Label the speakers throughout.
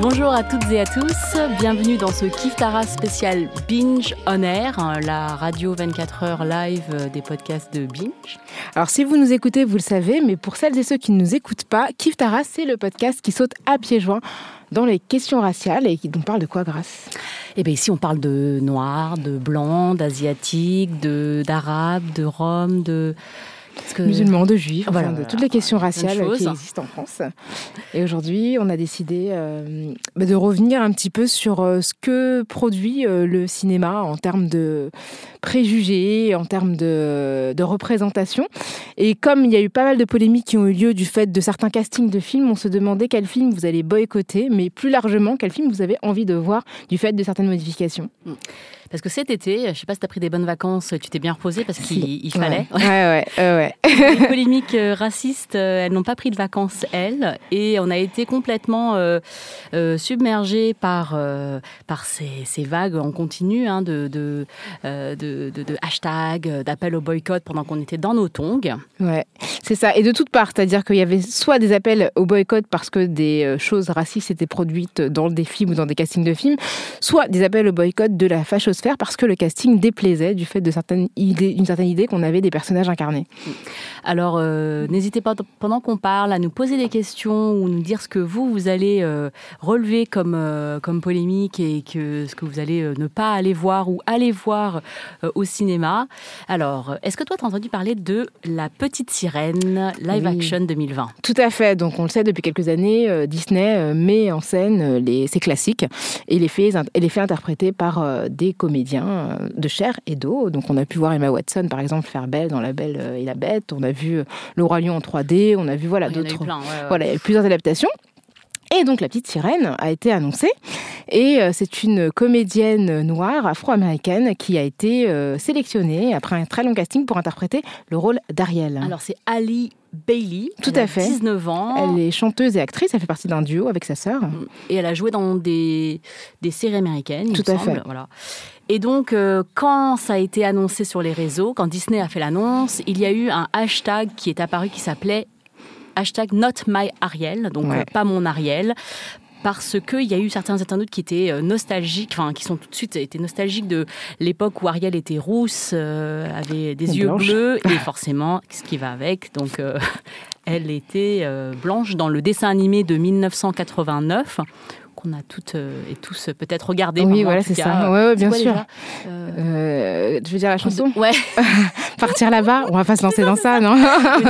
Speaker 1: Bonjour à toutes et à tous. Bienvenue dans ce Kif Tara spécial Binge On Air, la radio 24 heures live des podcasts de Binge.
Speaker 2: Alors si vous nous écoutez, vous le savez, mais pour celles et ceux qui ne nous écoutent pas, Kif Tara, c'est le podcast qui saute à pieds joints dans les questions raciales et qui nous parle de quoi, Grace?
Speaker 1: Eh bien ici on parle de noirs, de blancs, d'asiatiques, de d'arabes, de roms, de
Speaker 2: que... musulmans, de juifs,
Speaker 1: voilà,
Speaker 2: de toutes les questions raciales qui existent en France. Et aujourd'hui, on a décidé euh, bah, de revenir un petit peu sur euh, ce que produit euh, le cinéma en termes de préjugés, en termes de, de, représentation. Et comme il y a eu pas mal de polémiques qui ont eu lieu du fait de certains castings de films, on se demandait quel film vous allez boycotter, mais plus largement, quel film vous avez envie de voir du fait de certaines modifications.
Speaker 1: Mm. Parce que cet été, je ne sais pas si tu as pris des bonnes vacances, tu t'es bien reposé parce qu'il
Speaker 2: fallait. Ouais, ouais, ouais.
Speaker 1: Les polémiques racistes, elles n'ont pas pris de vacances, elles. Et on a été complètement euh, euh, submergés par, euh, par ces, ces, vagues en continu hein, de, de, de, de, hashtags, d'appels au boycott pendant qu'on était dans nos tongs.
Speaker 2: Ouais, c'est ça. Et de toutes parts, c'est-à-dire qu'il y avait soit des appels au boycott parce que des choses racistes étaient produites dans des films ou dans des castings de films, soit des appels au boycott de la fâcheuse faire parce que le casting déplaisait du fait d'une certaine idée qu'on avait des personnages incarnés.
Speaker 1: Alors, euh, n'hésitez pas pendant qu'on parle à nous poser des questions ou nous dire ce que vous vous allez euh, relever comme euh, comme polémique et que ce que vous allez ne pas aller voir ou aller voir au cinéma. Alors, est-ce que toi tu as entendu parler de La Petite Sirène live action 2020
Speaker 2: Tout à fait. Donc, on le sait depuis quelques années, Disney met en scène les, ses classiques et les fait et les fait interpréter par des comédiens euh, de chair et d'eau. Donc on a pu voir Emma Watson par exemple faire Belle dans La Belle et la Bête. On a vu euh, Le Roi Lion en 3D. On a vu voilà d'autres. Voilà, plusieurs adaptations. Et donc la petite sirène a été annoncée et c'est une comédienne noire afro-américaine qui a été sélectionnée après un très long casting pour interpréter le rôle d'Ariel.
Speaker 1: Alors c'est Ali Bailey.
Speaker 2: Tout à fait.
Speaker 1: 19 ans.
Speaker 2: Elle est chanteuse et actrice. Elle fait partie d'un duo avec sa sœur.
Speaker 1: Et elle a joué dans des, des séries américaines.
Speaker 2: Tout à fait.
Speaker 1: Voilà. Et donc, euh, quand ça a été annoncé sur les réseaux, quand Disney a fait l'annonce, il y a eu un hashtag qui est apparu qui s'appelait hashtag Not My Ariel, donc euh, pas mon Ariel, parce qu'il y a eu certains internautes qui étaient euh, nostalgiques, enfin qui sont tout de suite été nostalgiques de l'époque où Ariel était rousse, avait des yeux bleus et forcément ce qui va avec. Donc elle était blanche dans le dessin animé de 1989 qu'on a toutes euh, et tous peut-être regardé.
Speaker 2: Oui, voilà, c'est ça. Ouais, ouais bien sûr. Euh, je veux dire la chanson.
Speaker 1: Ouais.
Speaker 2: Partir là-bas, on va pas se lancer dans ça, non,
Speaker 1: non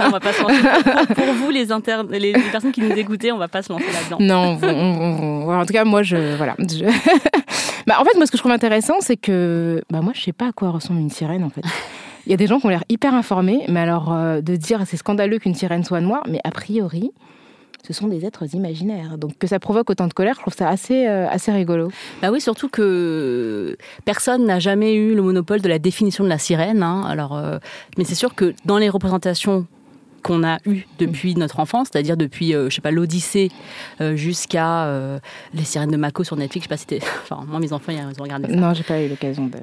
Speaker 1: on va pas se lancer. Pour, vous, les, inter... les, personnes qui nous écoutaient, on va pas se lancer là-dedans.
Speaker 2: Non, en tout cas, moi, je voilà. bah, en fait, moi, ce que je trouve intéressant, c'est que bah, moi, je sais pas à quoi ressemble une sirène, en fait. Il y a des gens qui ont l'air hyper informés, mais alors euh, de dire c'est scandaleux qu'une sirène soit noire, mais a priori, ce sont des êtres imaginaires. Donc que ça provoque autant de colère, je trouve ça assez, euh, assez rigolo.
Speaker 1: Bah oui, surtout que personne n'a jamais eu le monopole de la définition de la sirène. Hein. Alors, euh, mais c'est sûr que dans les représentations qu'on a eu depuis notre enfance, c'est-à-dire depuis, je sais pas, l'Odyssée jusqu'à les sirènes de Mako sur Netflix. Je sais pas si c'était. Enfin, moi, mes enfants, ils ont regardé ça.
Speaker 2: Non, j'ai pas eu l'occasion de.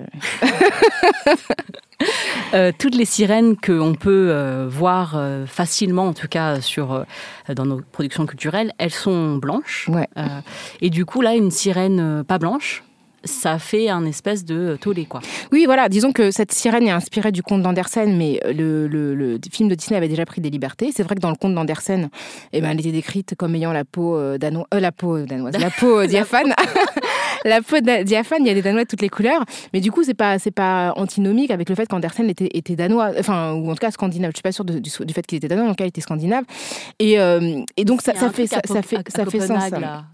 Speaker 1: toutes les sirènes qu'on peut voir facilement, en tout cas sur, dans nos productions culturelles, elles sont blanches.
Speaker 2: Ouais.
Speaker 1: et du coup, là, une sirène pas blanche, ça fait un espèce de tollé, quoi.
Speaker 2: Oui, voilà, disons que cette sirène est inspirée du conte d'Andersen, mais le, le, film de Disney avait déjà pris des libertés. C'est vrai que dans le conte d'Andersen, eh ben, elle était décrite comme ayant la peau, euh, danoise, euh, la peau danoise, la peau diaphane. la peau diaphane, il y a des Danois de toutes les couleurs, mais du coup, c'est pas, c'est pas antinomique avec le fait qu'Andersen était, était danois, enfin, ou en tout cas scandinave. Je suis pas sûre du, fait qu'il était danois, en tout cas, il était scandinave. Et, euh, et donc, ça, ça fait, ça, fait, ça fait sens.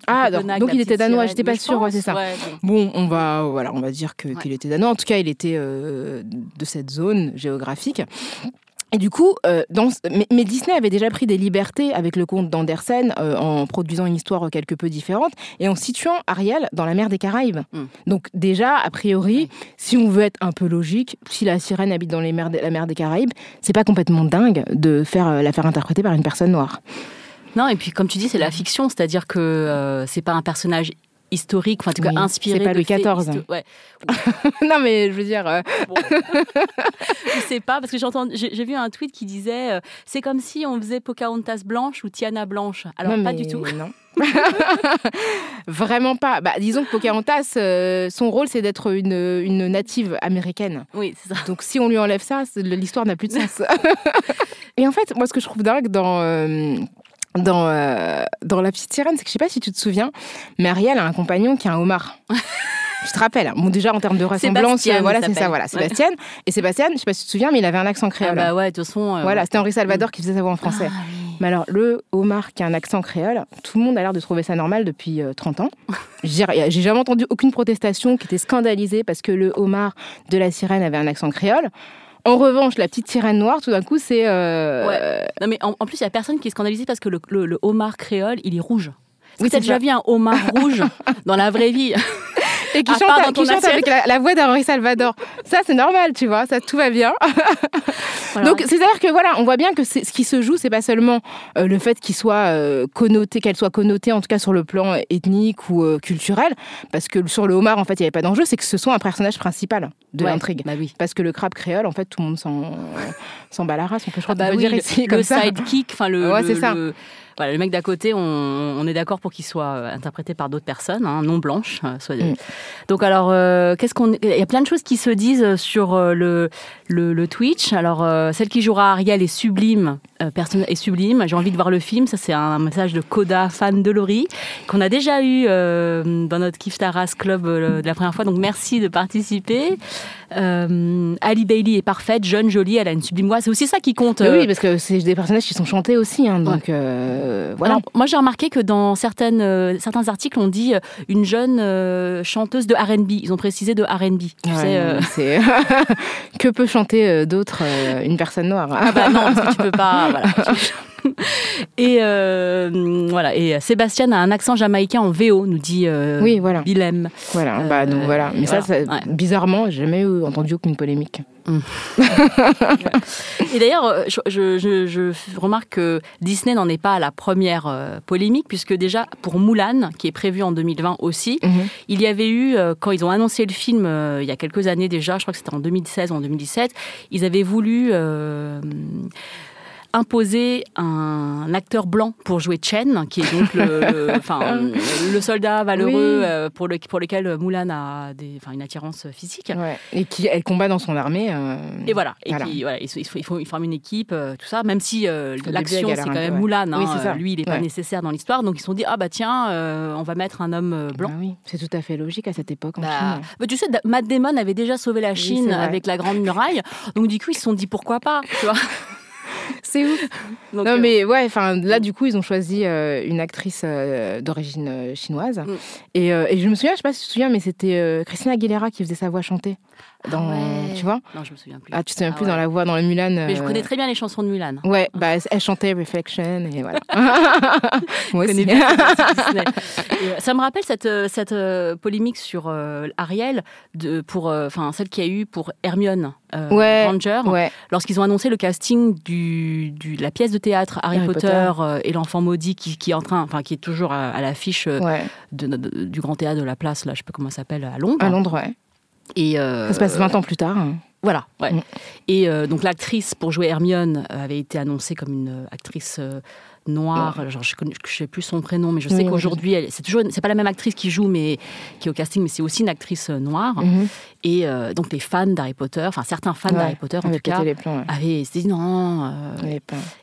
Speaker 2: Ah, donc, il était danois, j'étais pas sûre, c'est ça. bon, on va, voilà, on va dire qu'il était danois. En tout cas, il était euh, de cette zone géographique. Et du coup, euh, dans, mais, Disney avait déjà pris des libertés avec le conte d'Andersen euh, en produisant une histoire quelque peu différente et en situant Ariel dans la mer des Caraïbes. Hmm. Donc déjà, a priori, si on veut être un peu logique, si la sirène habite dans les mers la mer des Caraïbes, c'est pas complètement dingue de faire la faire interpréter par une personne noire.
Speaker 1: Non, et puis comme tu dis, c'est la fiction, c'est-à-dire que c'est pas un personnage historique, enfin, en tout cas, inspiré.
Speaker 2: C'est pas Louis XIV.
Speaker 1: Ouais.
Speaker 2: non, mais je veux dire. Euh...
Speaker 1: je sais pas, parce que j'ai vu un tweet qui disait euh, c'est comme si on faisait Pocahontas blanche ou Tiana blanche. Alors, pas du tout.
Speaker 2: Non. Vraiment pas. Bah, disons que Pocahontas, euh, son rôle, c'est d'être une, une, native américaine.
Speaker 1: Oui, c'est ça.
Speaker 2: Donc, si on lui enlève ça, l'histoire n'a plus de sens. Et en fait, moi, ce que je trouve dingue dans euh, dans, euh, dans La Petite Sirène, c'est que je sais pas si tu te souviens, mais Ariel a un compagnon qui est un homard. je te rappelle, bon, déjà en termes de ressemblance, euh, voilà, c'est ça, voilà, Sébastien. Et Sébastien, je sais pas si tu te souviens, mais il avait un accent créole.
Speaker 1: Ah bah ouais, de toute façon.
Speaker 2: Euh, voilà, c'était Henri Salvador qui faisait sa voix en français. Ah mais alors, le homard qui a un accent créole, tout le monde a l'air de trouver ça normal depuis 30 ans. J'ai jamais entendu aucune protestation qui était scandalisée parce que le homard de la sirène avait un accent créole. En revanche, la petite sirène noire, tout d'un coup, c'est. Euh,
Speaker 1: ouais. Non, mais en, plus, il n'y a personne qui est scandalisé parce que le, homard créole, il est rouge. Oui, tu as déjà vu un homard rouge dans la vraie vie?
Speaker 2: Et qui chante, avec la, voix d'Henri Salvador. Ça, c'est normal, tu vois, ça tout va bien. Donc, c'est-à-dire que voilà, on voit bien que ce qui se joue, c'est pas seulement euh, le fait qu'il soit euh, connoté, qu'elle soit connotée, en tout cas sur le plan ethnique ou euh, culturel, parce que sur le homard, en fait, il n'y avait pas d'enjeu, c'est que ce soit un personnage principal de l'intrigue.
Speaker 1: Bah oui.
Speaker 2: Parce que le crabe créole, en fait, tout le monde s'en bat la race, on peut, je crois,
Speaker 1: ah bah
Speaker 2: dire ici, comme
Speaker 1: le
Speaker 2: ça.
Speaker 1: sidekick, enfin le, ouais, c'est ça le mec d'à côté, on, est d'accord pour qu'il soit euh, interprété par d'autres personnes, hein, non blanches. Euh, soit... Mm. Donc alors, euh, qu'est-ce qu'on Il y a plein de choses qui se disent sur le, le, Twitch. Alors, celle qui jouera Ariel est sublime, personne est sublime. J'ai envie de voir le film. Ça, c'est un message de Coda, fan de Laurie, qu'on a déjà eu dans notre Kif Taras Club de la première fois. Donc, merci de participer. Ali Bailey est parfaite, jeune, jolie, elle a une sublime voix. C'est aussi ça qui compte.
Speaker 2: Oui, parce que c'est des personnages qui sont chantés aussi. Hein, donc,
Speaker 1: euh, voilà. moi, j'ai remarqué que dans certaines, euh, certains articles, on dit euh, une jeune chanteuse de R&B. Ils ont précisé de R&B. Tu
Speaker 2: sais, que peut chanter d'autre une personne noire
Speaker 1: Ah bah non, parce que tu peux pas. Voilà, et voilà. Et Sébastien a un accent jamaïcain en VO, nous dit
Speaker 2: oui, voilà.
Speaker 1: Willem.
Speaker 2: Voilà. bah, donc, voilà. Mais ça, bizarrement, j'ai jamais entendu aucune polémique.
Speaker 1: et d'ailleurs, euh, je, remarque que Disney n'en est pas à la première euh, polémique, puisque déjà pour Mulan, qui est prévu en 2020 aussi, mhm. il y avait eu, euh, quand ils ont annoncé le film il y a quelques années déjà, je crois que c'était en 2016 ou en 2017, ils avaient voulu imposer un acteur blanc pour jouer Chen, qui est donc le, le, soldat valeureux euh, pour, le, pour lequel Mulan a des, une attirance physique.
Speaker 2: Et qui elle combat dans son armée. Euh,
Speaker 1: et voilà. Et il, faut, il, forme une équipe, euh, tout ça, même si l'action c'est quand même Mulan. Hein, lui, il n'est pas nécessaire dans l'histoire. Donc ils se sont dit ah bah tiens, on va mettre un homme blanc.
Speaker 2: Ah oui, c'est tout à fait logique à cette époque en
Speaker 1: bah, Chine. Bah, tu sais, Matt Damon avait déjà sauvé la Chine avec la Grande Muraille. Donc du coup, ils se sont dit pourquoi pas, tu vois.
Speaker 2: C'est ouf. non, euh, mais ouais, enfin, là, du coup, ils ont choisi euh, une actrice euh, d'origine chinoise. Mm. Et, et, je me souviens, je sais pas si tu te souviens, mais c'était Christina Aguilera qui faisait sa voix chanter. Dans,
Speaker 1: Ah
Speaker 2: tu vois
Speaker 1: Non, je me souviens plus.
Speaker 2: Ah, tu te souviens
Speaker 1: Ah
Speaker 2: plus
Speaker 1: ouais.
Speaker 2: dans la voix, dans le Mulan.
Speaker 1: Mais je
Speaker 2: euh,
Speaker 1: connais très bien les chansons de Mulan.
Speaker 2: Ouais, bah, elle chantait Reflection et voilà. Moi aussi.
Speaker 1: euh, ça me rappelle cette, euh, cette polémique sur euh, Ariel, de, pour, euh, enfin celle qu'il y a eu pour Hermione euh,
Speaker 2: Ouais,
Speaker 1: Granger,
Speaker 2: Ouais,
Speaker 1: lorsqu'ils ont annoncé le casting du, du- de la pièce de théâtre Harry,
Speaker 2: Harry
Speaker 1: Potter,
Speaker 2: Potter.
Speaker 1: et l'enfant maudit qui, qui est en train, enfin qui est toujours à, à l'affiche
Speaker 2: ouais.
Speaker 1: de- de- du grand théâtre de la place, là, je sais pas comment ça s'appelle, à Londres.
Speaker 2: À Londres, ouais.
Speaker 1: Et euh,
Speaker 2: Ça se passe 20 ans plus tard.
Speaker 1: Voilà, ouais.
Speaker 2: Mm.
Speaker 1: Et euh, donc l'actrice pour jouer Hermione avait été annoncée comme une euh, actrice euh, noire. Genre, je ne sais plus son prénom, mais je sais
Speaker 2: Oui, oui,
Speaker 1: qu'aujourd'hui, elle- c'est toujours, c'est pas la même actrice qui joue, mais qui est au casting, mais c'est aussi une actrice euh, noire.
Speaker 2: Mhm.
Speaker 1: Et euh, donc les fans d'Harry Potter, enfin certains fans
Speaker 2: Ouais,
Speaker 1: d'Harry Potter en tout cas,
Speaker 2: les plombs, ouais.
Speaker 1: avaient dit non. euh,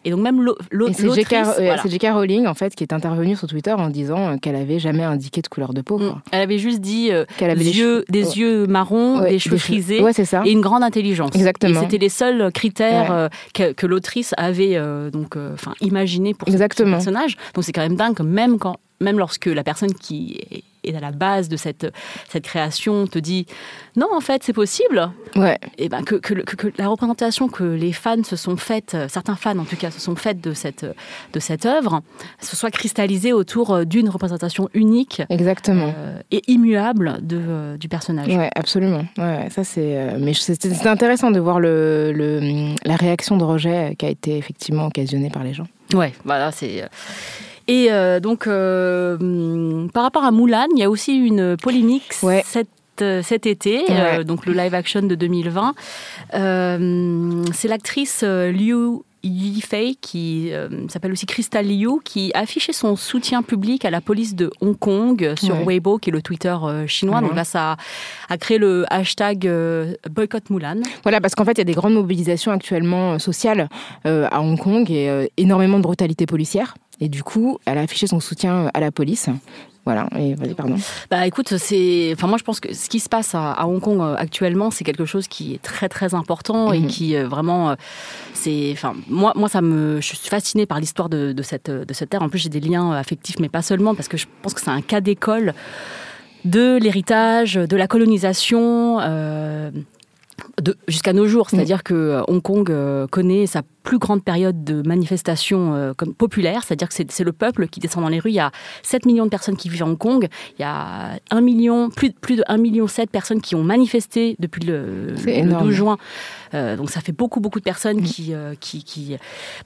Speaker 1: Et donc même l'au- l'au-
Speaker 2: Et c'est J.K. euh,
Speaker 1: voilà.
Speaker 2: c'est J.K. Rowling, en fait, qui est intervenue sur Twitter en disant qu'elle avait jamais indiqué de couleur de peau.
Speaker 1: Mm.
Speaker 2: quoi.
Speaker 1: Elle avait juste dit euh,
Speaker 2: Qu'elle avait
Speaker 1: des, yeux,
Speaker 2: cheveux-
Speaker 1: des
Speaker 2: ouais.
Speaker 1: yeux marrons, des cheveux frisés.
Speaker 2: C'est ça.
Speaker 1: et une grande intelligence.
Speaker 2: Exactement.
Speaker 1: Et c'était les seuls critères que, que l'autrice avait donc, enfin, imaginé pour
Speaker 2: Exactement.
Speaker 1: Donc c'est quand même dingue même quand, même lorsque la personne qui est- à la base de cette, cette création te dit non en fait c'est possible
Speaker 2: Ouais,
Speaker 1: et ben que, la représentation que les fans se sont faites euh, certains fans en tout cas se sont faites de cette de cette œuvre se soit cristallisée autour euh, d'une représentation unique
Speaker 2: exactement.
Speaker 1: euh, et immuable de, euh, du personnage
Speaker 2: Ouais, absolument. Ouais, ça c'est. euh, mais c'était c'était intéressant de voir le, le- la réaction de rejet qui a été effectivement occasionnée par les gens.
Speaker 1: Ouais, voilà, c'est. Et euh, donc, euh, hum, par rapport à Mulan, il y a aussi une polémique
Speaker 2: Ouais.
Speaker 1: euh, cet été, euh, donc le live action de 2020. Euh, c'est l'actrice Liu Yifei, qui euh, s'appelle aussi Crystal Liu, qui a affiché son soutien public à la police de Hong Kong sur
Speaker 2: Ouais.
Speaker 1: Weibo, qui est le Twitter chinois. Donc là, ça a, a créé le hashtag boycott Mulan.
Speaker 2: Voilà, parce qu'en fait, il y a des grandes mobilisations actuellement sociales à Hong Kong et énormément de brutalité policière. Et du coup, elle a affiché son soutien euh, à la police. Voilà, et vas-y, pardon.
Speaker 1: Bah écoute, c'est, enfin moi je pense que ce qui se passe à, à Hong Kong euh, actuellement, c'est quelque chose qui est très très important et
Speaker 2: Mhm.
Speaker 1: qui euh, vraiment, euh, c'est, enfin moi moi ça me, je suis fascinée par l'histoire de, de cette de cette terre. En plus j'ai des liens affectifs, mais pas seulement parce que je pense que c'est un cas d'école de l'héritage, de la colonisation. euh, jusqu'à nos jours, c'est-à-dire que Hong Kong connaît sa plus grande période de manifestation euh, comme populaire, c'est-à-dire que c'est le peuple qui descend dans les rues. Il y a 7 millions de personnes qui vivent à Hong Kong. Il y a 1 million, plus, plus de 1 million 7 personnes qui ont manifesté depuis le, le
Speaker 2: énorme.
Speaker 1: 12 juin. Euh, donc ça fait beaucoup, beaucoup de personnes qui, euh, qui, qui-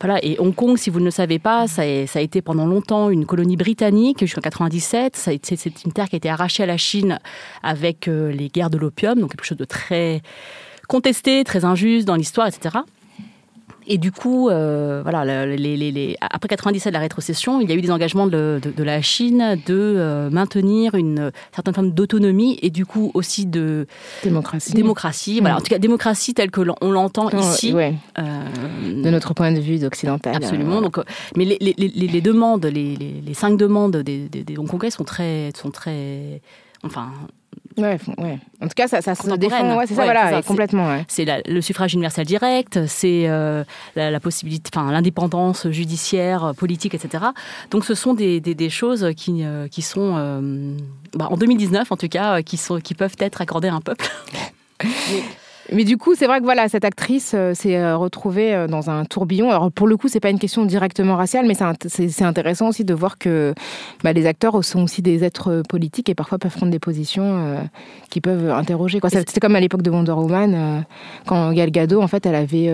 Speaker 1: Voilà. Et Hong Kong, si vous ne le savez pas, ça a, ça a été pendant longtemps une colonie britannique jusqu'en 97. Ça a été- C'est une terre qui a été arrachée à la Chine avec les guerres de l'opium, donc quelque chose de très contesté, très injuste dans l'histoire, etc. Et du coup, euh, voilà, le- les- les- les- après 97, la rétrocession, il y a eu des engagements de, de- de la Chine de euh, maintenir une certaine forme d'autonomie et du coup aussi de
Speaker 2: Démocratie.
Speaker 1: démocratie. Voilà, en tout cas, démocratie telle que on l'entend
Speaker 2: Oh,
Speaker 1: ici.
Speaker 2: ouais,
Speaker 1: euh,
Speaker 2: de notre point de vue occidental.
Speaker 1: Absolument.
Speaker 2: euh,
Speaker 1: Donc, euh, mais les, demandes, les, cinq demandes des, des, des Hongkongais sont très, sont très, enfin,
Speaker 2: Ouais, ouais. En tout cas, ça, ça se défend. Ouais, c'est ça,
Speaker 1: Ouais,
Speaker 2: voilà,
Speaker 1: ça,
Speaker 2: complètement.
Speaker 1: C'est le suffrage universel direct, c'est euh, la, la possibilité, enfin l'indépendance judiciaire, politique, etc. Donc ce sont des, des- des choses qui, euh, qui sont, euh, bah, en 2019 en tout cas, qui, sont, qui peuvent être accordées à un peuple.
Speaker 2: Mais du coup, c'est vrai que voilà, cette actrice euh, s'est euh, retrouvée euh, dans un tourbillon. Alors pour le coup, c'est pas une question directement raciale, mais c'est int- c'est c'est intéressant aussi de voir que bah, les acteurs sont aussi des êtres politiques et parfois peuvent prendre des positions euh, qui peuvent interroger. C'était comme à l'époque de Wonder Woman, quand Gal Gadot, en fait, elle avait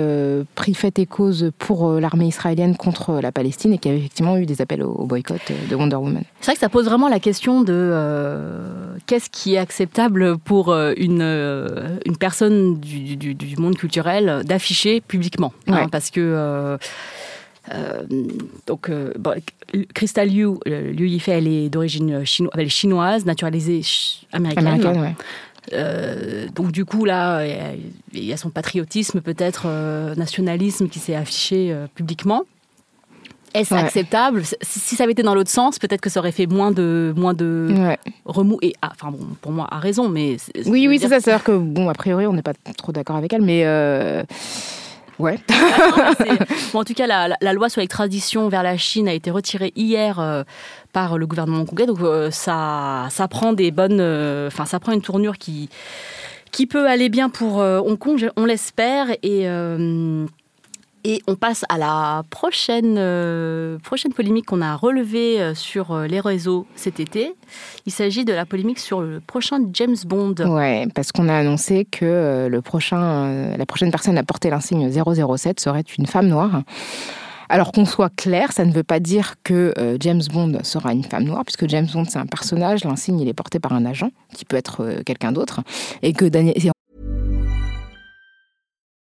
Speaker 2: pris fait et cause pour l'armée israélienne contre la Palestine et qu'il y avait effectivement eu des appels au, au boycott de Wonder Woman.
Speaker 1: C'est vrai que ça pose vraiment la question de qu'est-ce qui est acceptable pour une, une personne du, du- du monde culturel d'afficher publiquement. hein, parce que. euh, euh, donc, euh, bon, Crystal Liu, euh, Liu Yifei, elle est d'origine chino- elle est chinoise, naturalisée ch- américaine.
Speaker 2: Américaine, ouais.
Speaker 1: Euh, donc du coup là, il y a son patriotisme, peut-être euh, nationalisme qui s'est affiché euh, publiquement. Est-ce
Speaker 2: Ouais.
Speaker 1: acceptable? Si, ça avait été dans l'autre sens, peut-être que ça aurait fait moins de moins de
Speaker 2: Ouais.
Speaker 1: remous. Et ah, enfin bon, pour moi, a raison, mais
Speaker 2: Oui, oui, c'est ça. C'est-à-dire que, bon, a priori, on n'est pas trop d'accord avec elle, mais. euh, Ouais.
Speaker 1: Bon, en tout cas, la, loi sur l'extradition vers la Chine a été retirée hier euh, par le gouvernement hongkongais, donc euh, ça, ça prend des bonnes, enfin, ça prend une tournure qui qui peut aller bien pour Hong Kong, on l'espère. Et et on passe à la prochaine, euh, prochaine polémique qu'on a relevée euh, sur euh, les réseaux cet été. Il s'agit de la polémique sur le prochain James Bond.
Speaker 2: Ouais, parce qu'on a annoncé que le prochain, la prochaine personne à porter l'insigne 007 serait une femme noire. Alors qu'on soit clair, ça ne veut pas dire que James Bond sera une femme noire, puisque James Bond c'est un personnage, l'insigne il est porté par un agent, qui peut être quelqu'un d'autre, et que Daniel,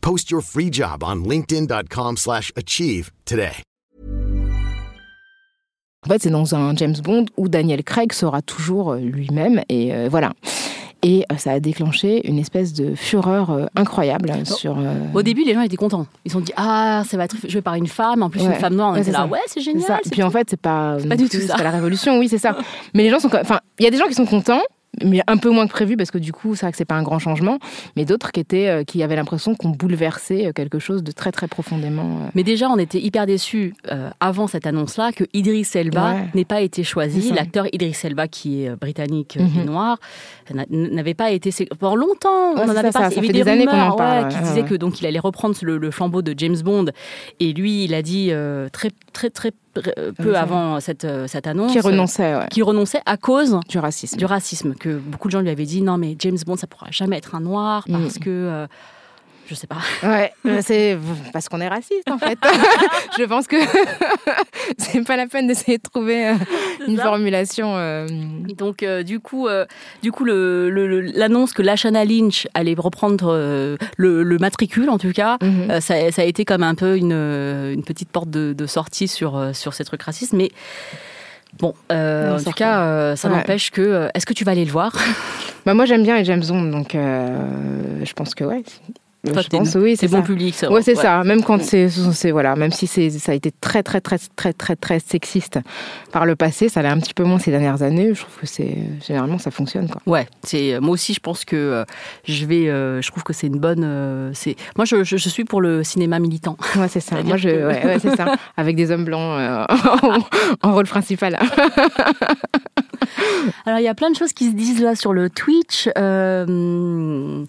Speaker 3: Post your free job on linkedin.com/achieve today.
Speaker 2: En fait, c'est dans un James Bond où Daniel Craig sera toujours euh, lui-même et euh, voilà. Et euh, ça a déclenché une espèce de fureur incroyable sur.
Speaker 1: Au début, les gens étaient contents. Ils se sont dit ah, ça va être joué par une femme, en plus une femme noire. On était là, ouais, c'est génial.
Speaker 2: Et puis en fait, c'est pas,
Speaker 1: pas du tout ça.
Speaker 2: Pas la révolution, oui, c'est ça. Mais les gens sont, enfin, il y a des gens qui sont contents mais un peu moins que prévu parce que du coup, c'est vrai que c'est pas un grand changement, mais d'autres qui étaient, euh, qui avaient l'impression qu'on bouleversait euh, quelque chose de très très profondément.
Speaker 1: Euh. Mais déjà, on était hyper déçus avant cette annonce-là que Idris Elba n'ait pas été choisi. L'acteur Idris Elba, qui est britannique et mhm. noir, n'avait pas été. Pendant longtemps, on en avait
Speaker 2: pas. Ça, ça fait des, années qu'on en parle.
Speaker 1: qui disait que donc il allait reprendre le, flambeau de James Bond, et lui, il a dit très très très peu avant cette, cette annonce.
Speaker 2: Qui renonçait,
Speaker 1: Qui renonçait à cause
Speaker 2: du racisme.
Speaker 1: Du racisme. Que beaucoup de gens lui avaient dit non, mais James Bond, ça pourra jamais être un noir mm. parce que. Euh, je sais pas.
Speaker 2: Ouais, c'est parce qu'on est raciste en fait. je pense que c'est pas la peine d'essayer de trouver euh, une formulation. Euh.
Speaker 1: Donc du coup, du coup, l'annonce que Lashana Lynch allait reprendre le, matricule, en tout cas, mm-hmm. ça, a été comme un peu une, une petite porte de, de, sortie sur sur ces trucs racistes, mais Bon, euh, en tout cas, euh, ça n'empêche que. Euh, est-ce que tu vas aller le voir?
Speaker 2: Bah Moi, j'aime bien les James Bond, donc je pense que ouais.
Speaker 1: Je pense, oui, c'est bon public.
Speaker 2: Ça, ouais, c'est ça. Même quand c'est, voilà, même si c'est, ça a été très, très, très, très, très, très sexiste par le passé, ça l'est un petit peu moins ces dernières années. Je trouve que c'est, généralement, ça fonctionne, quoi.
Speaker 1: Ouais, c'est, moi aussi, je pense que je vais, je trouve que c'est une bonne, c'est, moi, je, je, suis pour le cinéma militant.
Speaker 2: Ouais, c'est ça. moi, je, ouais, c'est ça. Avec des hommes blancs en, rôle principal.
Speaker 1: Alors, il y a plein de choses qui se disent là sur le Twitch. Euh,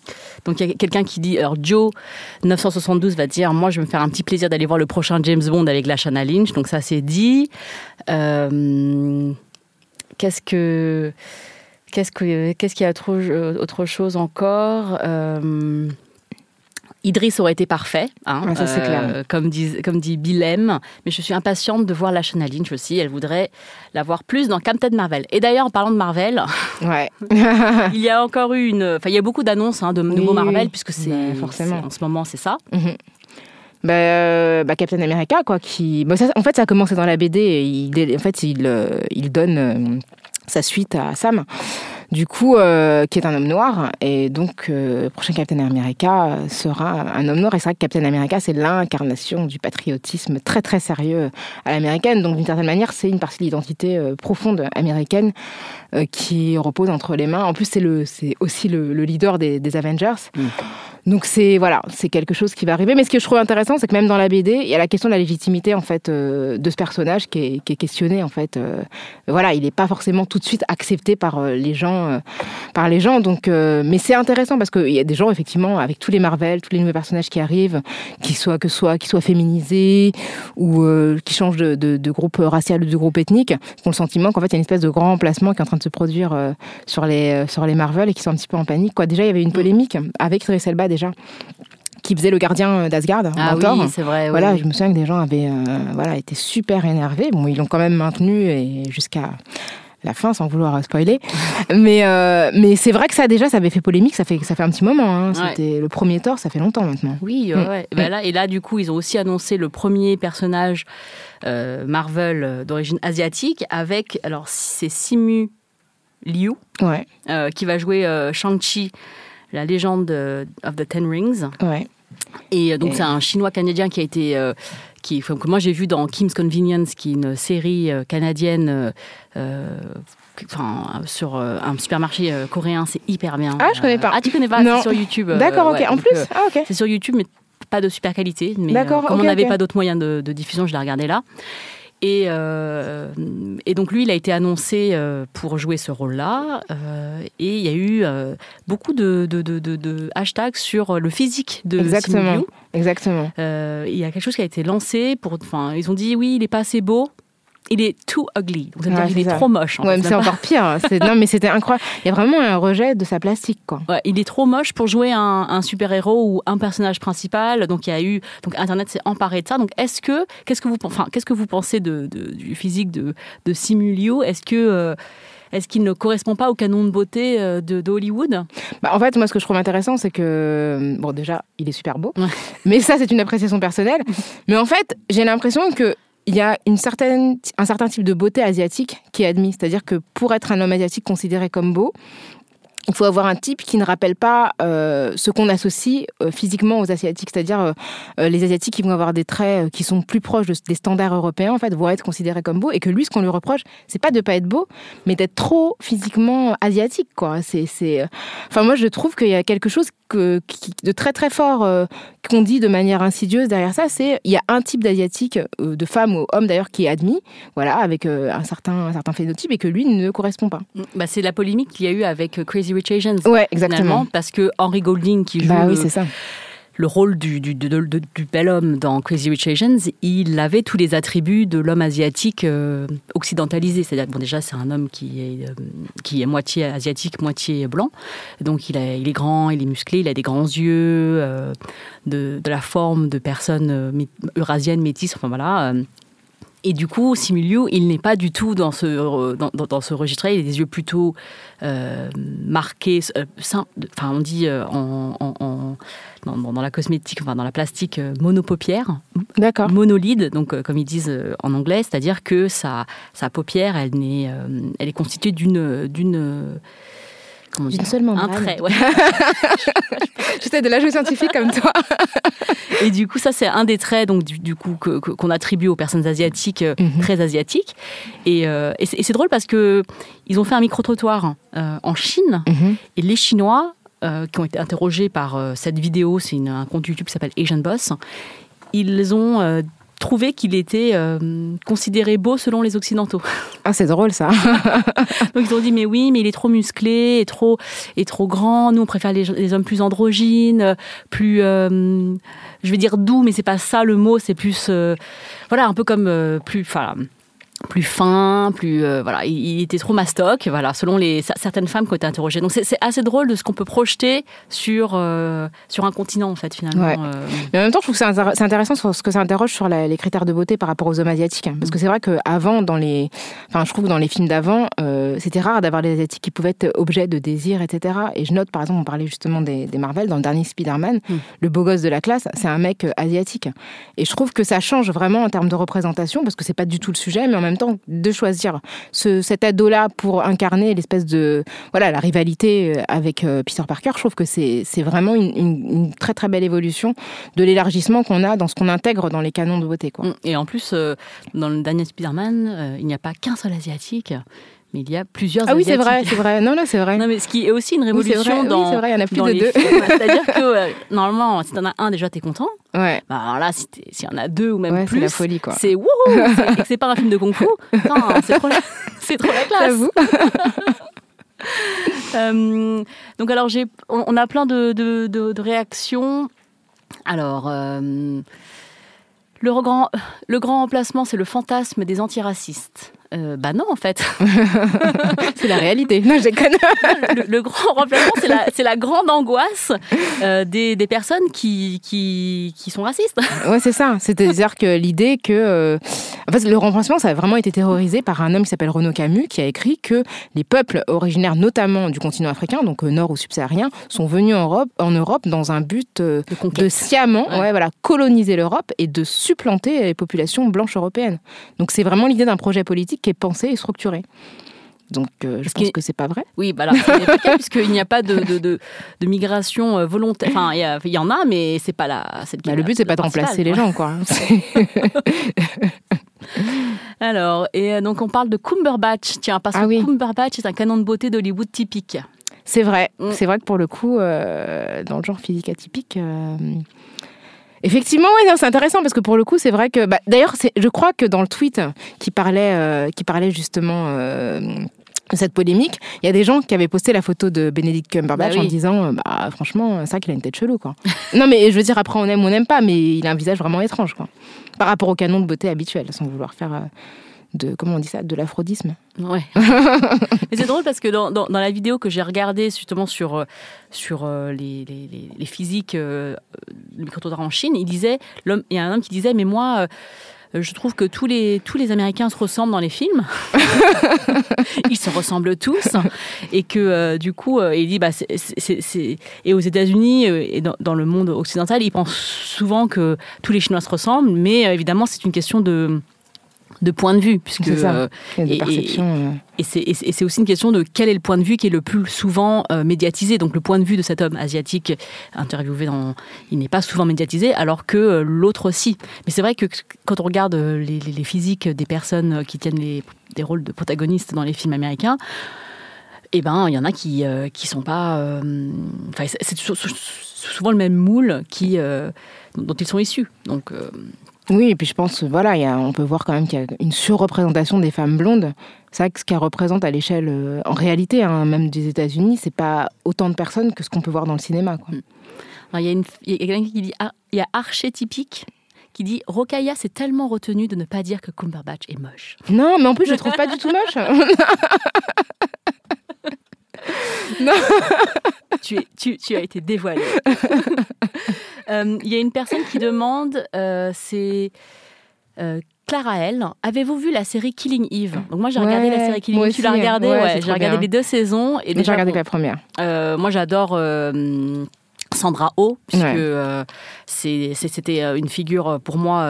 Speaker 1: donc, il y a quelqu'un qui dit, alors Joe 972 va dire, moi, je vais me faire un petit plaisir d'aller voir le prochain James Bond avec la Lashana Lynch. Donc, ça, c'est dit. Euh, qu'est-ce que... Qu'est-ce qu'il y a autre, autre chose encore euh, Idriss aurait été parfait, hein,
Speaker 2: euh,
Speaker 1: comme, dit, comme dit Bilem, mais je suis impatiente de voir la Lynch aussi. Elle voudrait la voir plus dans Captain Marvel. Et d'ailleurs, en parlant de Marvel,
Speaker 2: ouais.
Speaker 1: il y a encore eu une. Enfin, il y a beaucoup d'annonces hein, de nouveaux Marvel, puisque c'est. forcément. En ce moment, c'est ça.
Speaker 2: Mhm. Bah, euh, bah, Captain America, quoi, qui. en fait, ça a commencé dans la BD. Et il, en fait, il, euh, il donne sa suite à Sam du coup, euh, qui est un homme noir. Et donc, euh, le prochain Captain America sera un homme noir. Et c'est vrai que Captain America, c'est l'incarnation du patriotisme très, très sérieux à l'américaine. Donc, d'une certaine manière, c'est une partie de l'identité euh, profonde américaine qui repose entre les mains. En plus, c'est, le, aussi le, leader des, Avengers. Mm. Donc c'est voilà, c'est quelque chose qui va arriver. Mais ce que je trouve intéressant, c'est que même dans la BD, il y a la question de la légitimité en fait de ce personnage qui est, qui est questionné en fait. voilà, il n'est pas forcément tout de suite accepté par les gens euh, par les gens. Donc, euh, mais c'est intéressant parce qu'il y a des gens effectivement avec tous les Marvel, tous les nouveaux personnages qui arrivent, qui soient que soit qui soient féminisés ou euh, qui changent de, de, groupe racial ou de groupe ethnique, qui ont le sentiment qu'en fait il y a une espèce de grand emplacement qui est en train de se produire sur les sur les Marvel et qui sont un petit peu en panique. Quoi. Déjà, il y avait une polémique avec Idris Elba déjà qui faisait le gardien d'Asgard,
Speaker 1: ah oui, c'est vrai.
Speaker 2: Voilà, je me souviens que des gens avaient voilà été super énervés. Bon, ils l'ont quand même maintenu et jusqu'à la fin sans vouloir spoiler. mais euh, mais c'est vrai que ça déjà ça avait fait polémique, ça fait ça fait un petit moment. Hein. C'était le premier Thor, ça fait longtemps maintenant.
Speaker 1: Oui, mm. ouais. Ben là, et là du coup ils ont aussi annoncé le premier personnage euh, Marvel euh, d'origine asiatique avec alors c'est Simu Liu
Speaker 2: ouais.
Speaker 1: qui va jouer Shang-Chi, la légende of the Ten Rings.
Speaker 2: Ouais.
Speaker 1: Et donc c'est un Chinois canadien qui a été qui, que moi j'ai vu dans Kim's Convenience, qui est une série canadienne enfin, sur un supermarché coréen, c'est hyper bien.
Speaker 2: Ah, je connais pas.
Speaker 1: Ah, tu connais pas? C'est sur YouTube.
Speaker 2: D'accord, ok. en plus, ah, ok.
Speaker 1: C'est sur YouTube, mais pas de super qualité. Mais comme on n'avait pas d'autres moyens de, de, diffusion, je l'ai regardé là. Et, euh, et, donc lui, il a été annoncé euh, pour jouer ce rôle-là. Euh, et il y a eu beaucoup de, de, de, hashtags sur le physique de
Speaker 2: Exactement. Exactement.
Speaker 1: il y a quelque chose qui a été lancé pour. Enfin, ils ont dit oui, il n'est pas assez beau il est too ugly. Donc ça veut dire qu'il est, trop moche.
Speaker 2: ouais, c'est encore pire. non, mais c'était incroyable. Il y a vraiment un rejet de sa plastique, quoi.
Speaker 1: Ouais, il est trop moche pour jouer un, un super-héros ou un personnage principal. Donc il y a eu, donc Internet s'est emparé de ça. Donc est-ce que, qu'est-ce que vous, enfin, qu'est-ce que vous pensez de, du physique de, de Simulio Est-ce que euh, est-ce qu'il ne correspond pas au canon de beauté euh, de, Hollywood?
Speaker 2: Bah, En fait, moi, ce que je trouve intéressant, c'est que, bon, déjà, il est super beau, mais ça, c'est une appréciation personnelle. mais en fait, j'ai l'impression que il y a une certaine, un certain type de beauté asiatique qui est admis. C'est-à-dire que pour être un homme asiatique considéré comme beau, il faut avoir un type qui ne rappelle pas euh, ce qu'on associe euh, physiquement aux asiatiques, c'est-à-dire euh, les asiatiques qui vont avoir des traits qui sont plus proches des standards européens en fait vont être considérés comme beaux. Et que lui ce qu'on lui reproche c'est pas de pas être beau mais d'être trop physiquement asiatique enfin moi je trouve qu'il y a quelque chose de très très fort qu'on dit de manière insidieuse derrière ça, c'est il y a un type d'asiatique, de femme ou homme d'ailleurs, qui est admis, voilà, avec un certain phénotype et que lui ne correspond pas.
Speaker 1: Bah, c'est la polémique qu'il y a eu avec Crazy Rich Asians.
Speaker 2: Ouais, exactement.
Speaker 1: Parce que Henry Golding qui
Speaker 2: bah
Speaker 1: joue.
Speaker 2: oui, c'est ça
Speaker 1: le rôle du, du, bel homme dans Crazy Rich Asians, il avait tous les attributs de l'homme asiatique euh, occidentalisé. C'est-à-dire, bon, déjà, c'est un homme qui est, euh, qui est moitié asiatique, moitié blanc. Donc, il, il est grand, il est musclé, il a des grands yeux, euh, de, de, la forme de personnes eurasiennes, métisses, enfin voilà. Et du coup, Simulio, il n'est pas du tout dans ce, dans, dans, ce registre-là. Il a des yeux plutôt marqués, enfin, on dit en, en dans, la cosmétique, enfin dans la plastique euh, monopaupière.
Speaker 2: D'accord.
Speaker 1: Monolide, donc euh, comme ils disent euh, en anglais, c'est-à-dire que sa, sa paupière, elle, est, elle est constituée d'une d'une
Speaker 2: comment dire seule
Speaker 1: Un trait, ouais.
Speaker 2: J'étais de la jouer scientifique comme toi.
Speaker 1: et du coup, ça, c'est un des traits donc, du, coup, qu'on attribue aux personnes asiatiques, mhm. très asiatiques. Et, et c'est drôle parce que ils ont fait un micro-trottoir en Chine. Mhm. Et les Chinois euh, qui ont été interrogés par euh, cette vidéo, c'est un compte YouTube qui s'appelle Asian Boss, ils ont euh, trouvé qu'il était considéré beau selon les Occidentaux.
Speaker 2: Ah, c'est drôle ça.
Speaker 1: Donc ils ont dit mais oui, mais il est trop musclé, et trop, et trop grand. Nous on préfère les, hommes plus androgynes, plus, je vais dire doux, mais c'est pas ça le mot. C'est plus, voilà, un peu comme plus, enfin plus fin, plus euh, voilà, il, était trop mastoc, voilà, selon les certaines femmes qui ont été interrogées. Donc c'est assez drôle de ce qu'on peut projeter sur euh, sur un continent en fait finalement. Euh.
Speaker 2: Mais en même temps, je trouve que c'est intéressant sur ce que ça interroge sur les critères de beauté par rapport aux hommes asiatiques, parce que c'est vrai qu'avant dans les, enfin je trouve que dans les films d'avant, c'était rare d'avoir des asiatiques qui pouvaient être objets de désir, etc. Et je note par exemple, on parlait justement des, des Marvel dans le dernier Spider-Man, mm. le beau gosse de la classe, c'est un mec asiatique. Et je trouve que ça change vraiment en termes de représentation, parce que c'est pas du tout le sujet, mais en même temps de choisir ce, cet ado-là pour incarner l'espèce de voilà la rivalité euh, avec euh, Peter Parker, je trouve que c'est vraiment une, très très belle évolution de l'élargissement qu'on a dans ce qu'on intègre dans les canons de beauté. Quoi. Mm.
Speaker 1: Et en plus, euh, dans le Daniel Spider-Man, il n'y a pas qu'un seul asiatique mais il y a plusieurs
Speaker 2: Ah oui, c'est vrai, c'est vrai. Non, non, c'est vrai.
Speaker 1: Non, mais ce qui est aussi une révolution
Speaker 2: oui,
Speaker 1: dans.
Speaker 2: Oui, c'est vrai, il y en a plus de deux.
Speaker 1: C'est-à-dire que euh, normalement, si t'en as un, déjà, t'es content.
Speaker 2: Ouais.
Speaker 1: Bah, alors là, s'il y en a deux ou même plus.
Speaker 2: C'est la folie, quoi.
Speaker 1: C'est wouhou Et que c'est pas un film de kung fu. c'est trop, la... trop la classe.
Speaker 2: J'avoue.
Speaker 1: euh, donc, alors, j'ai... on a plein de, de, de, réactions. Alors. Euh, le grand, le grand emplacement, c'est le fantasme des antiracistes. Euh, bah non, en fait.
Speaker 2: c'est la réalité. Non, je
Speaker 1: le, le, grand remplacement, c'est la, la, grande angoisse euh, des, des, personnes qui, qui, qui, sont racistes.
Speaker 2: Ouais, c'est ça. C'est-à-dire que l'idée que. Euh, en fait, le remplacement, ça a vraiment été terrorisé par un homme qui s'appelle Renaud Camus, qui a écrit que les peuples originaires, notamment du continent africain, donc nord ou subsaharien, sont venus en Europe, en Europe dans un but de, de sciemment ouais. voilà, coloniser l'Europe et de supplanter les populations blanches européennes. Donc c'est vraiment l'idée d'un projet politique qui est pensé et structuré. Donc je pense que c'est pas vrai.
Speaker 1: Oui, bah alors, puisqu'il n'y a pas de, de, de, migration volontaire. Enfin, il y, en a, mais c'est pas la.
Speaker 2: Bah, le but, c'est pas de remplacer les gens, quoi.
Speaker 1: Alors, et donc on parle de Cumberbatch, tiens, parce ah que Cumberbatch est un canon de beauté d'Hollywood typique.
Speaker 2: C'est vrai, mm. c'est vrai que pour le coup, euh, dans le genre physique atypique, euh, effectivement, ouais, c'est intéressant parce que pour le coup, c'est vrai que, bah, d'ailleurs, je crois que dans le tweet qui parlait, euh, qui parlait justement de cette polémique, il y a des gens qui avaient posté la photo de Benedict Cumberbatch bah en disant, bah, franchement, vrai qu'il a une tête chelou, quoi. non, mais je veux dire, après, on aime ou on n'aime pas, mais il a un visage vraiment étrange, quoi, par rapport au canon de beauté habituel, sans vouloir faire de comment on dit ça, de l'aphrodisme.
Speaker 1: Ouais. Et c'est drôle parce que dans, dans, la vidéo que j'ai regardée justement sur euh, sur euh, les, les, les, physiques euh, en Chine, il disait, il y a un homme qui disait, mais moi. Euh, je trouve que tous les, tous les Américains se ressemblent dans les films. ils se ressemblent tous. Et que du coup, il dit, bah, c'est, et aux États-Unis et dans, dans, le monde occidental, ils pensent souvent que tous les Chinois se ressemblent, mais évidemment, c'est une question de de point de vue, puisque
Speaker 2: ça. et, et,
Speaker 1: c'est aussi une question de quel est le point de vue qui est le plus souvent euh, médiatisé. Donc le point de vue de cet homme asiatique interviewé dans, il n'est pas souvent médiatisé, alors que euh, l'autre aussi. Mais c'est vrai que quand on regarde euh, les, physiques des personnes qui tiennent les, des rôles de protagonistes dans les films américains, eh ben il y en a qui qui sont pas, c'est souvent le même moule qui dont ils sont issus. Donc
Speaker 2: oui, et puis je pense, voilà, y a, on peut voir quand même qu'il y a une surreprésentation des femmes blondes. C'est vrai que ce qu'elles représentent à l'échelle, euh, en réalité, hein, même des États-Unis, c'est pas autant de personnes que ce qu'on peut voir dans le cinéma.
Speaker 1: Mm. Il y a, quelqu'un qui dit, ah, il y a archétypique qui dit Rokaya s'est tellement retenu de ne pas dire que Cumberbatch est moche.
Speaker 2: Non, mais en plus je le trouve pas du tout moche.
Speaker 1: non. tu, tu, tu, as été dévoilée. Euh, il y a une personne qui demande, euh, c'est euh, Clara L. Avez-vous vu la série Killing Eve? Donc moi j'ai regardé la série Killing Eve. Tu l'as regardée? Ouais, J'ai regardé les deux saisons
Speaker 2: et déjà. J'ai regardé la première.
Speaker 1: moi j'adore. Sandra Oh, puisque c'était une figure pour moi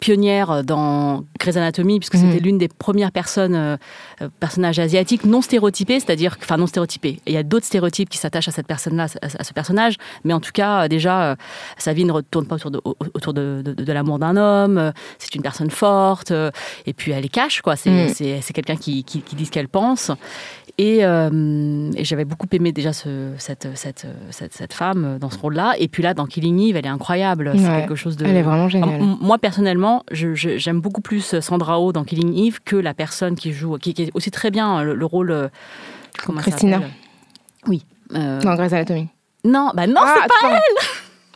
Speaker 1: pionnière dans Grey's Anatomy, puisque c'était mhm. l'une des premières personnes, euh, euh, personnages asiatiques non stéréotypés, c'est-à-dire, enfin non stéréotypés. Il y a d'autres stéréotypes qui s'attachent à cette personne-là, à, ce personnage, mais en tout cas, euh, déjà, sa vie ne retourne pas autour de, autour de, de, l'amour d'un homme. C'est une personne forte, et puis elle est cash, quoi. C'est mhm. quelqu'un qui, qui, qui, dit ce qu'elle pense. Et, et j'avais beaucoup aimé déjà ce, cette, cette, cette, femme dans ce rôle-là. Et puis là, dans Killing Eve, elle est incroyable. C'est quelque chose de.
Speaker 2: Elle est vraiment géniale.
Speaker 1: Moi, personnellement, j'aime beaucoup plus Sandra Oh dans Killing Eve que la personne qui joue, qui, est aussi très bien le, rôle. Euh,
Speaker 2: comment Christina.
Speaker 1: Oui.
Speaker 2: Euh... Dans Grey's Anatomy.
Speaker 1: Non, bah non, ah, c'est pas elle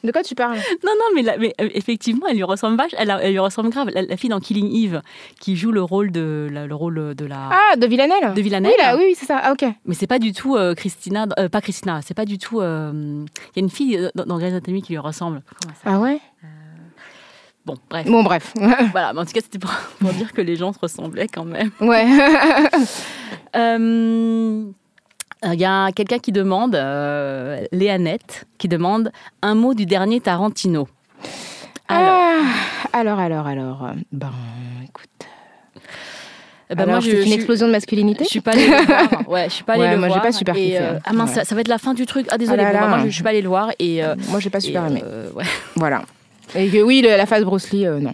Speaker 2: de quoi tu parles?
Speaker 1: Non, non, mais, euh, effectivement, elle lui ressemble vache. Elle, lui ressemble grave. La, fille dans Killing Eve, qui joue le rôle de la, le rôle de la.
Speaker 2: Ah, de Villanelle.
Speaker 1: De Villanelle.
Speaker 2: Oui, oui, c'est ça. Ah, ok.
Speaker 1: Mais c'est pas du tout euh, Christina, pas Christina. C'est pas du tout. Il y a une fille dans, dans Grey's Anatomy qui lui ressemble.
Speaker 2: Ah ouais?
Speaker 1: Bon, bref.
Speaker 2: Bon, bref.
Speaker 1: voilà, mais en tout cas, c'était pour, dire que les gens se ressemblaient quand même.
Speaker 2: Ouais.
Speaker 1: Euh, il y a quelqu'un qui demande, euh, Léanette, qui demande un mot du dernier Tarantino.
Speaker 2: Alors, ah, alors, alors, alors. Ben, écoute.
Speaker 1: Eh ben moi, c'est
Speaker 2: une explosion de masculinité.
Speaker 1: Je suis pas allée le voir. Ouais, je suis pas allée le
Speaker 2: moi,
Speaker 1: voir.
Speaker 2: Moi, j'ai pas super kiffé.
Speaker 1: Euh, ah mince, ça, va être la fin du truc. Ah désolé, oh moi, je, je, suis pas allée le voir et. Euh,
Speaker 2: moi, j'ai pas super aimé. ouais. Voilà. Et que oui, la phase Bruce Lee, euh, non.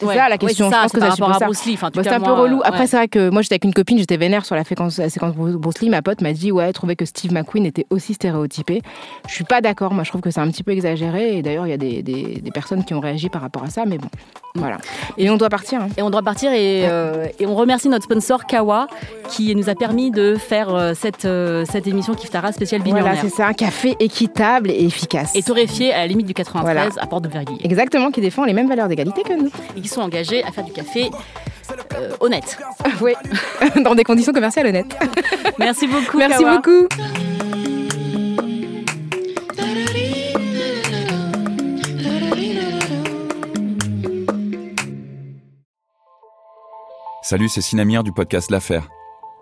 Speaker 2: C'est ça la question.
Speaker 1: ça,
Speaker 2: je pense que
Speaker 1: ça rapport à Bruce Lee. Enfin,
Speaker 2: bah, c'est un peu relou. Après, c'est vrai que moi, j'étais avec une copine, j'étais vénère sur la séquence, la séquence Bruce Lee. Ma pote m'a dit, ouais, elle trouvait que Steve McQueen était aussi stéréotypé. Je suis pas d'accord. Moi, je trouve que c'est un petit peu exagéré. Et d'ailleurs, il y a des, des, des, personnes qui ont réagi par rapport à ça. Mais bon, voilà. Et on doit partir. Hein.
Speaker 1: Et on doit partir. Et, euh, et, on remercie notre sponsor Kawa qui nous a permis de faire euh, cette, euh, cette émission Kiftara spéciale.
Speaker 2: Voilà, c'est ça. Un café équitable et efficace.
Speaker 1: Et torréfié à la limite du 93 à Porte de Verguille.
Speaker 2: Exactement, qui défend les mêmes valeurs d'égalité que nous.
Speaker 1: Qui sont engagés à faire du café euh, honnête.
Speaker 2: oui, dans des conditions commerciales honnêtes.
Speaker 1: Merci beaucoup.
Speaker 2: Merci beaucoup.
Speaker 4: Salut, c'est Sinamir du podcast L'Affaire.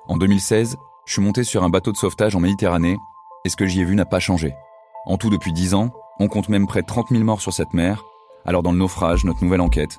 Speaker 4: En 2016, je suis monté sur un bateau de sauvetage en Méditerranée et ce que j'y ai vu n'a pas changé. En tout, depuis 10 ans, on compte même près de 30 000 morts sur cette mer. Alors dans le naufrage, notre nouvelle enquête,